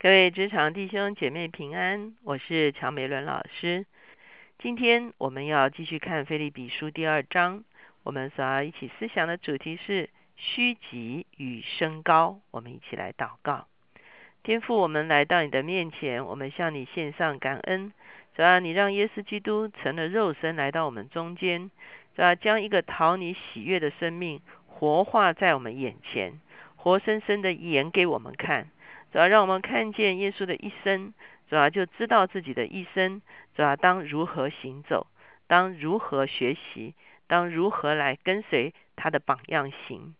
各位职场弟兄姐妹平安，我是乔美伦老师。今天我们要继续看《菲利比书》第二章，我们所要一起思想的主题是虚极与升高。我们一起来祷告：天父，我们来到你的面前，我们向你献上感恩。主要你让耶稣基督成了肉身来到我们中间，主要将一个讨你喜悦的生命活化在我们眼前，活生生的演给我们看。主要让我们看见耶稣的一生，主要就知道自己的一生，主要当如何行走，当如何学习，当如何来跟随他的榜样行。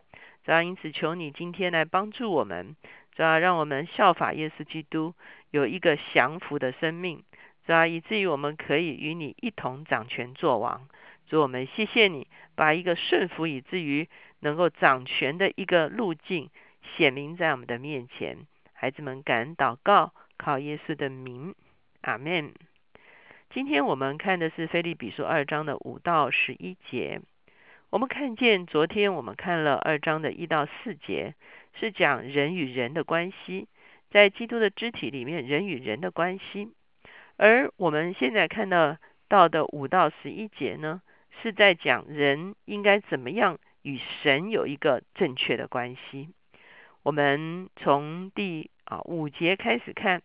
主要因此求你今天来帮助我们，主要让我们效法耶稣基督，有一个降服的生命，主要以至于我们可以与你一同掌权作王。主我们谢谢你，把一个顺服以至于能够掌权的一个路径显明在我们的面前。孩子们，感恩祷告，靠耶稣的名，阿门。今天我们看的是《菲利比书》二章的五到十一节。我们看见昨天我们看了二章的一到四节，是讲人与人的关系，在基督的肢体里面，人与人的关系。而我们现在看到到的五到十一节呢，是在讲人应该怎么样与神有一个正确的关系。我们从第啊五节开始看，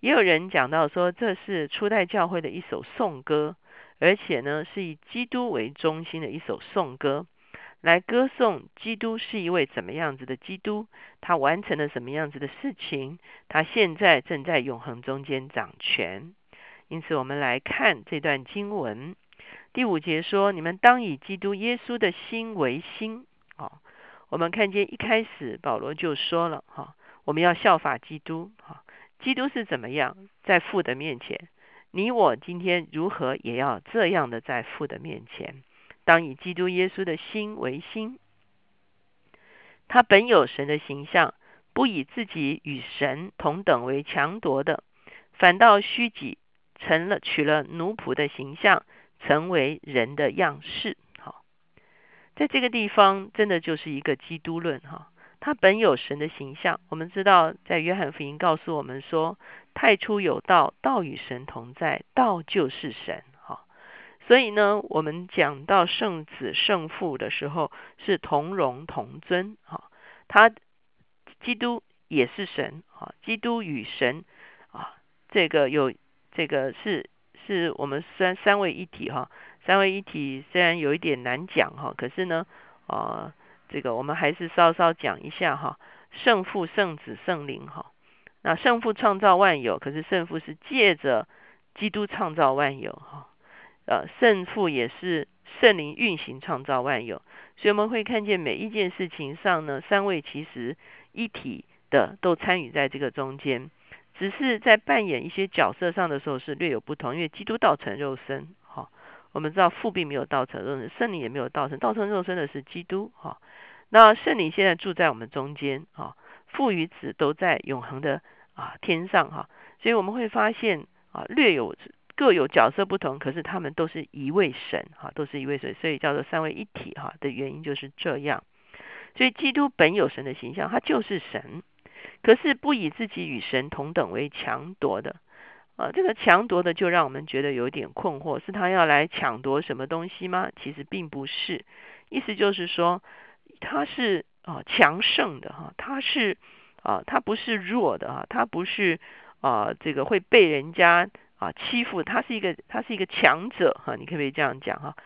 也有人讲到说，这是初代教会的一首颂歌，而且呢是以基督为中心的一首颂歌，来歌颂基督是一位怎么样子的基督，他完成了什么样子的事情，他现在正在永恒中间掌权。因此，我们来看这段经文，第五节说：“你们当以基督耶稣的心为心。”哦。我们看见一开始保罗就说了哈，我们要效法基督哈，基督是怎么样在父的面前，你我今天如何也要这样的在父的面前，当以基督耶稣的心为心，他本有神的形象，不以自己与神同等为强夺的，反倒虚己，成了取了奴仆的形象，成为人的样式。在这个地方，真的就是一个基督论哈。他本有神的形象，我们知道，在约翰福音告诉我们说，太初有道，道与神同在，道就是神哈。所以呢，我们讲到圣子圣父的时候，是同荣同尊哈。他基督也是神哈，基督与神啊，这个有这个是是我们三三位一体哈。三位一体虽然有一点难讲哈，可是呢，啊，这个我们还是稍稍讲一下哈。圣父、圣子、圣灵哈。那圣父创造万有，可是圣父是借着基督创造万有哈。呃，圣父也是圣灵运行创造万有，所以我们会看见每一件事情上呢，三位其实一体的都参与在这个中间，只是在扮演一些角色上的时候是略有不同，因为基督道成肉身。我们知道父并没有道成肉身，圣灵也没有道成，道成肉身的是基督哈。那圣灵现在住在我们中间啊，父与子都在永恒的啊天上哈。所以我们会发现啊，略有各有角色不同，可是他们都是一位神哈，都是一位神，所以叫做三位一体哈的原因就是这样。所以基督本有神的形象，他就是神，可是不以自己与神同等为强夺的。啊，这个强夺的就让我们觉得有点困惑，是他要来抢夺什么东西吗？其实并不是，意思就是说他是啊强盛的哈，他是啊他不是弱的哈，他不是啊这个会被人家啊欺负，他是一个他是一个强者哈，你可不可以这样讲哈？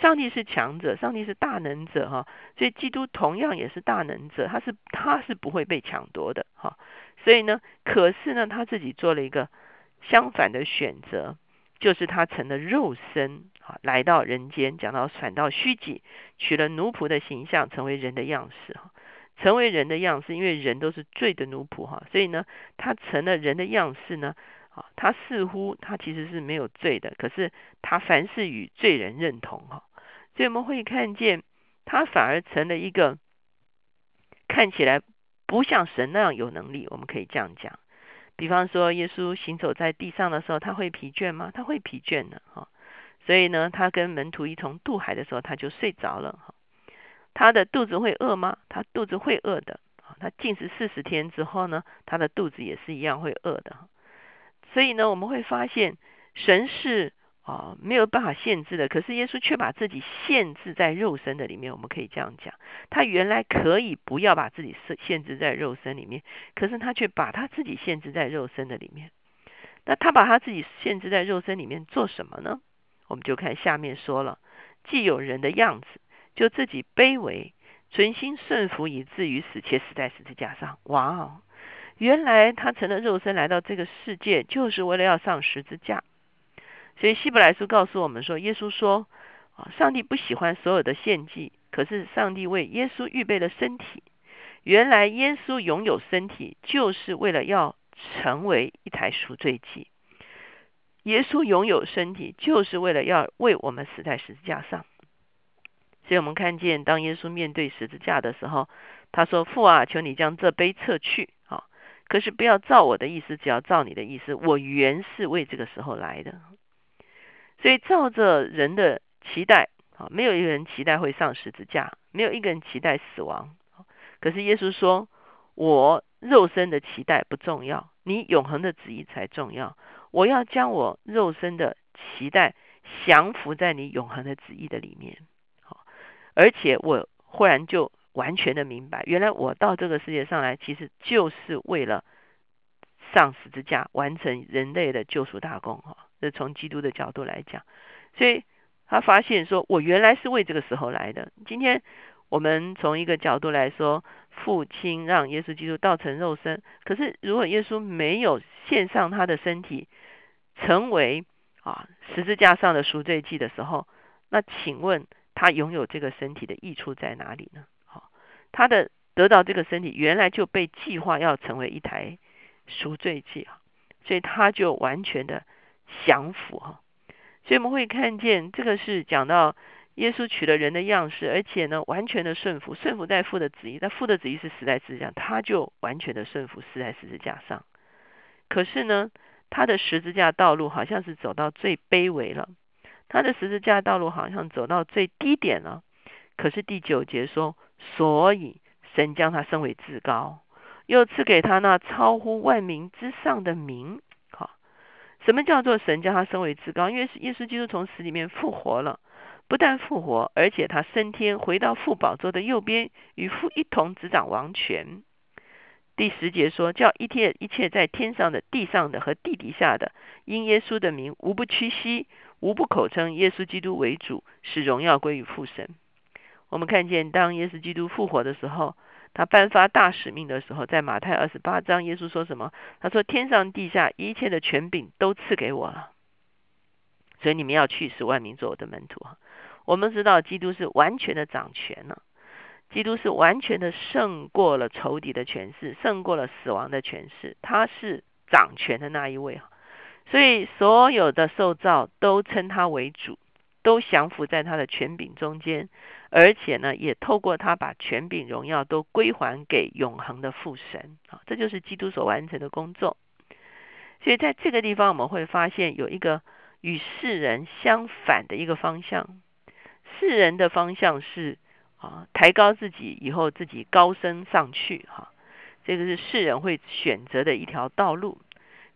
上帝是强者，上帝是大能者哈，所以基督同样也是大能者，他是他是不会被抢夺的哈，所以呢，可是呢他自己做了一个。相反的选择，就是他成了肉身啊，来到人间，讲到反到虚己，取了奴仆的形象，成为人的样式哈，成为人的样式，因为人都是罪的奴仆哈，所以呢，他成了人的样式呢，啊，他似乎他其实是没有罪的，可是他凡事与罪人认同哈，所以我们会看见他反而成了一个看起来不像神那样有能力，我们可以这样讲。比方说，耶稣行走在地上的时候，他会疲倦吗？他会疲倦的哈。所以呢，他跟门徒一同渡海的时候，他就睡着了哈。他的肚子会饿吗？他肚子会饿的他进食四十天之后呢，他的肚子也是一样会饿的。所以呢，我们会发现神是啊没有办法限制的，可是耶稣却把自己限制在肉身的里面。我们可以这样讲，他原来可以不要把自己限限制在肉身里面，可是他却把他自己限制在肉身的里面。那他把他自己限制在肉身里面做什么呢？我们就看下面说了，既有人的样子，就自己卑微，存心顺服，以至于死，且死在十字架上。哇哦！原来他成了肉身来到这个世界，就是为了要上十字架。所以希伯来书告诉我们说，耶稣说啊，上帝不喜欢所有的献祭，可是上帝为耶稣预备了身体。原来耶稣拥有身体，就是为了要成为一台赎罪祭。耶稣拥有身体，就是为了要为我们死在十字架上。所以我们看见，当耶稣面对十字架的时候，他说：“父啊，求你将这杯撤去。”啊，可是不要照我的意思，只要照你的意思。我原是为这个时候来的。所以照着人的期待，啊，没有一个人期待会上十字架，没有一个人期待死亡。可是耶稣说：“我肉身的期待不重要，你永恒的旨意才重要。”我要将我肉身的期待降服在你永恒的旨意的里面，好，而且我忽然就完全的明白，原来我到这个世界上来，其实就是为了上十字架，完成人类的救赎大功，哈，这从基督的角度来讲，所以他发现说，我原来是为这个时候来的。今天我们从一个角度来说。父亲让耶稣基督道成肉身，可是如果耶稣没有献上他的身体，成为啊十字架上的赎罪祭的时候，那请问他拥有这个身体的益处在哪里呢？好，他的得到这个身体原来就被计划要成为一台赎罪祭啊，所以他就完全的降服哈，所以我们会看见这个是讲到。耶稣取了人的样式，而且呢，完全的顺服，顺服在父的旨意。但父的旨意是死在十字架，他就完全的顺服，死在十字架上。可是呢，他的十字架道路好像是走到最卑微了，他的十字架道路好像走到最低点了。可是第九节说，所以神将他升为至高，又赐给他那超乎万民之上的名。什么叫做神将他升为至高？因为耶稣基督从死里面复活了。不但复活，而且他升天，回到父宝座的右边，与父一同执掌王权。第十节说：“叫一切一切在天上的、地上的和地底下的，因耶稣的名，无不屈膝，无不口称耶稣基督为主，使荣耀归于父神。”我们看见，当耶稣基督复活的时候，他颁发大使命的时候，在马太二十八章，耶稣说什么？他说：“天上地下一切的权柄都赐给我了，所以你们要去，使万民做我的门徒。”我们知道，基督是完全的掌权了，基督是完全的胜过了仇敌的权势，胜过了死亡的权势，他是掌权的那一位所以所有的受造都称他为主，都降服在他的权柄中间，而且呢，也透过他把权柄荣耀都归还给永恒的父神啊，这就是基督所完成的工作。所以在这个地方，我们会发现有一个与世人相反的一个方向。世人的方向是啊，抬高自己以后自己高升上去哈，这个是世人会选择的一条道路。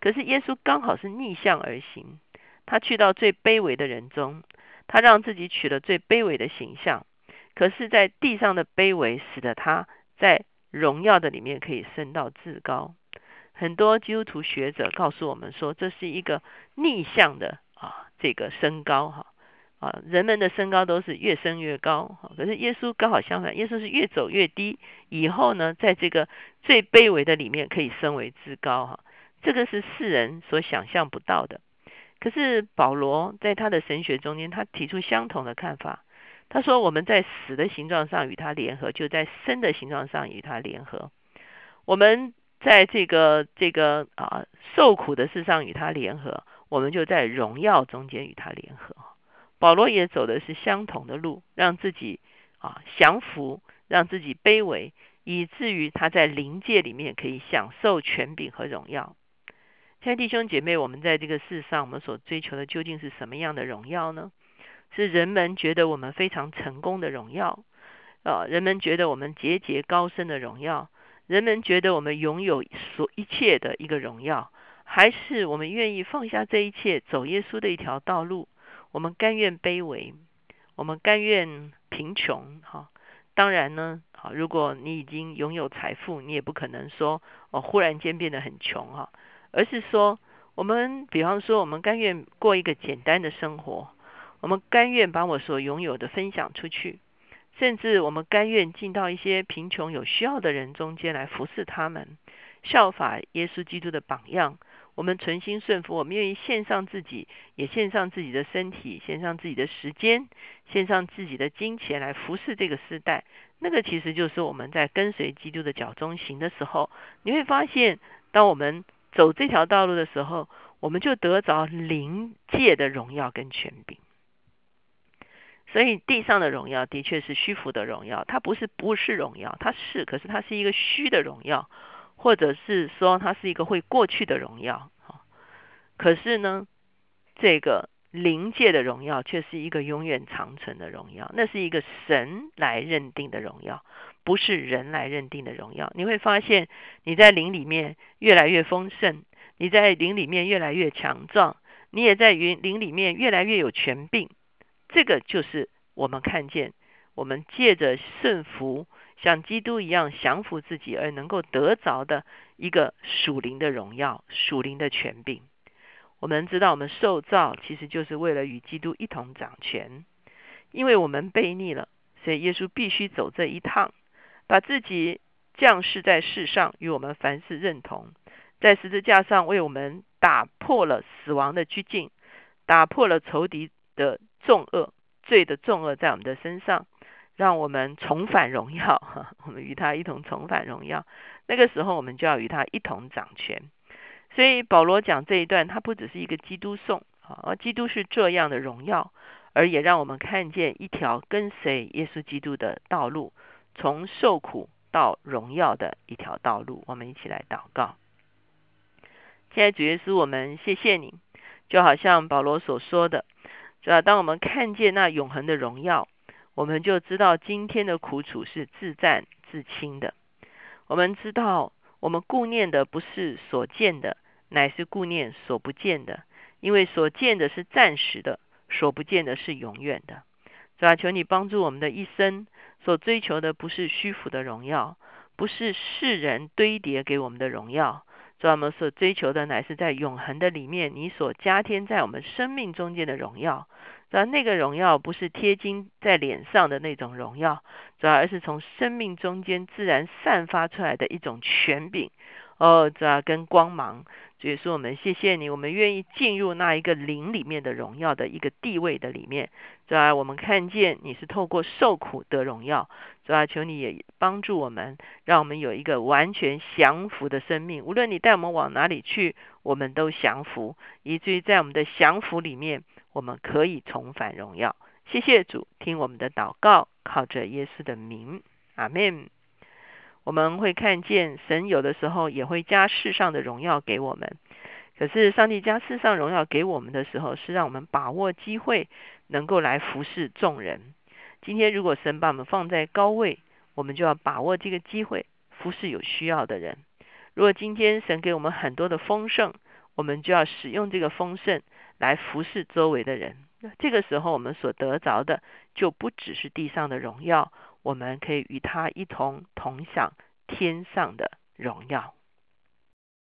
可是耶稣刚好是逆向而行，他去到最卑微的人中，他让自己取了最卑微的形象。可是，在地上的卑微，使得他在荣耀的里面可以升到至高。很多基督徒学者告诉我们说，这是一个逆向的啊，这个升高哈。啊，人们的身高都是越升越高，可是耶稣刚好相反，耶稣是越走越低，以后呢，在这个最卑微的里面可以升为至高哈，这个是世人所想象不到的。可是保罗在他的神学中间，他提出相同的看法，他说我们在死的形状上与他联合，就在生的形状上与他联合；我们在这个这个啊受苦的事上与他联合，我们就在荣耀中间与他联合。保罗也走的是相同的路，让自己啊降服，让自己卑微，以至于他在灵界里面可以享受权柄和荣耀。亲爱弟兄姐妹，我们在这个世上，我们所追求的究竟是什么样的荣耀呢？是人们觉得我们非常成功的荣耀，啊，人们觉得我们节节高升的荣耀，人们觉得我们拥有所一切的一个荣耀，还是我们愿意放下这一切，走耶稣的一条道路？我们甘愿卑微，我们甘愿贫穷，哈。当然呢，好，如果你已经拥有财富，你也不可能说哦，忽然间变得很穷，哈。而是说，我们比方说，我们甘愿过一个简单的生活，我们甘愿把我所拥有的分享出去。甚至我们甘愿进到一些贫穷有需要的人中间来服侍他们，效法耶稣基督的榜样。我们存心顺服，我们愿意献上自己，也献上自己的身体，献上自己的时间，献上自己的金钱来服侍这个时代。那个其实就是我们在跟随基督的脚中行的时候，你会发现，当我们走这条道路的时候，我们就得着灵界的荣耀跟权柄。所以地上的荣耀的确是虚浮的荣耀，它不是不是荣耀，它是，可是它是一个虚的荣耀，或者是说它是一个会过去的荣耀。可是呢，这个灵界的荣耀却是一个永远长存的荣耀，那是一个神来认定的荣耀，不是人来认定的荣耀。你会发现你在灵里面越来越丰盛，你在灵里面越来越强壮，你也在云灵里面越来越有权柄。这个就是我们看见，我们借着顺服，像基督一样降服自己而能够得着的一个属灵的荣耀、属灵的权柄。我们知道，我们受造其实就是为了与基督一同掌权，因为我们背逆了，所以耶稣必须走这一趟，把自己降世在世上，与我们凡事认同，在十字架上为我们打破了死亡的拘禁，打破了仇敌的。重恶罪的重恶在我们的身上，让我们重返荣耀。我们与他一同重返荣耀。那个时候，我们就要与他一同掌权。所以保罗讲这一段，他不只是一个基督颂啊，而基督是这样的荣耀，而也让我们看见一条跟随耶稣基督的道路，从受苦到荣耀的一条道路。我们一起来祷告。现在主耶稣，我们谢谢你，就好像保罗所说的。是吧？当我们看见那永恒的荣耀，我们就知道今天的苦楚是自战自清的。我们知道，我们顾念的不是所见的，乃是顾念所不见的。因为所见的是暂时的，所不见的是永远的。是吧？求你帮助我们的一生，所追求的不是虚浮的荣耀，不是世人堆叠给我们的荣耀。主，我们所追求的乃是在永恒的里面，你所加添在我们生命中间的荣耀。主，那个荣耀不是贴金在脸上的那种荣耀，主要而是从生命中间自然散发出来的一种权柄。哦，主要跟光芒。所以说，我们谢谢你，我们愿意进入那一个灵里面的荣耀的一个地位的里面。主要我们看见你是透过受苦得荣耀。主啊求你也帮助我们，让我们有一个完全降服的生命。无论你带我们往哪里去，我们都降服，以至于在我们的降服里面，我们可以重返荣耀。谢谢主，听我们的祷告，靠着耶稣的名，阿门。我们会看见神有的时候也会加世上的荣耀给我们，可是上帝加世上荣耀给我们的时候，是让我们把握机会，能够来服侍众人。今天如果神把我们放在高位，我们就要把握这个机会，服侍有需要的人。如果今天神给我们很多的丰盛，我们就要使用这个丰盛来服侍周围的人。这个时候，我们所得着的就不只是地上的荣耀。我们可以与他一同同享天上的荣耀。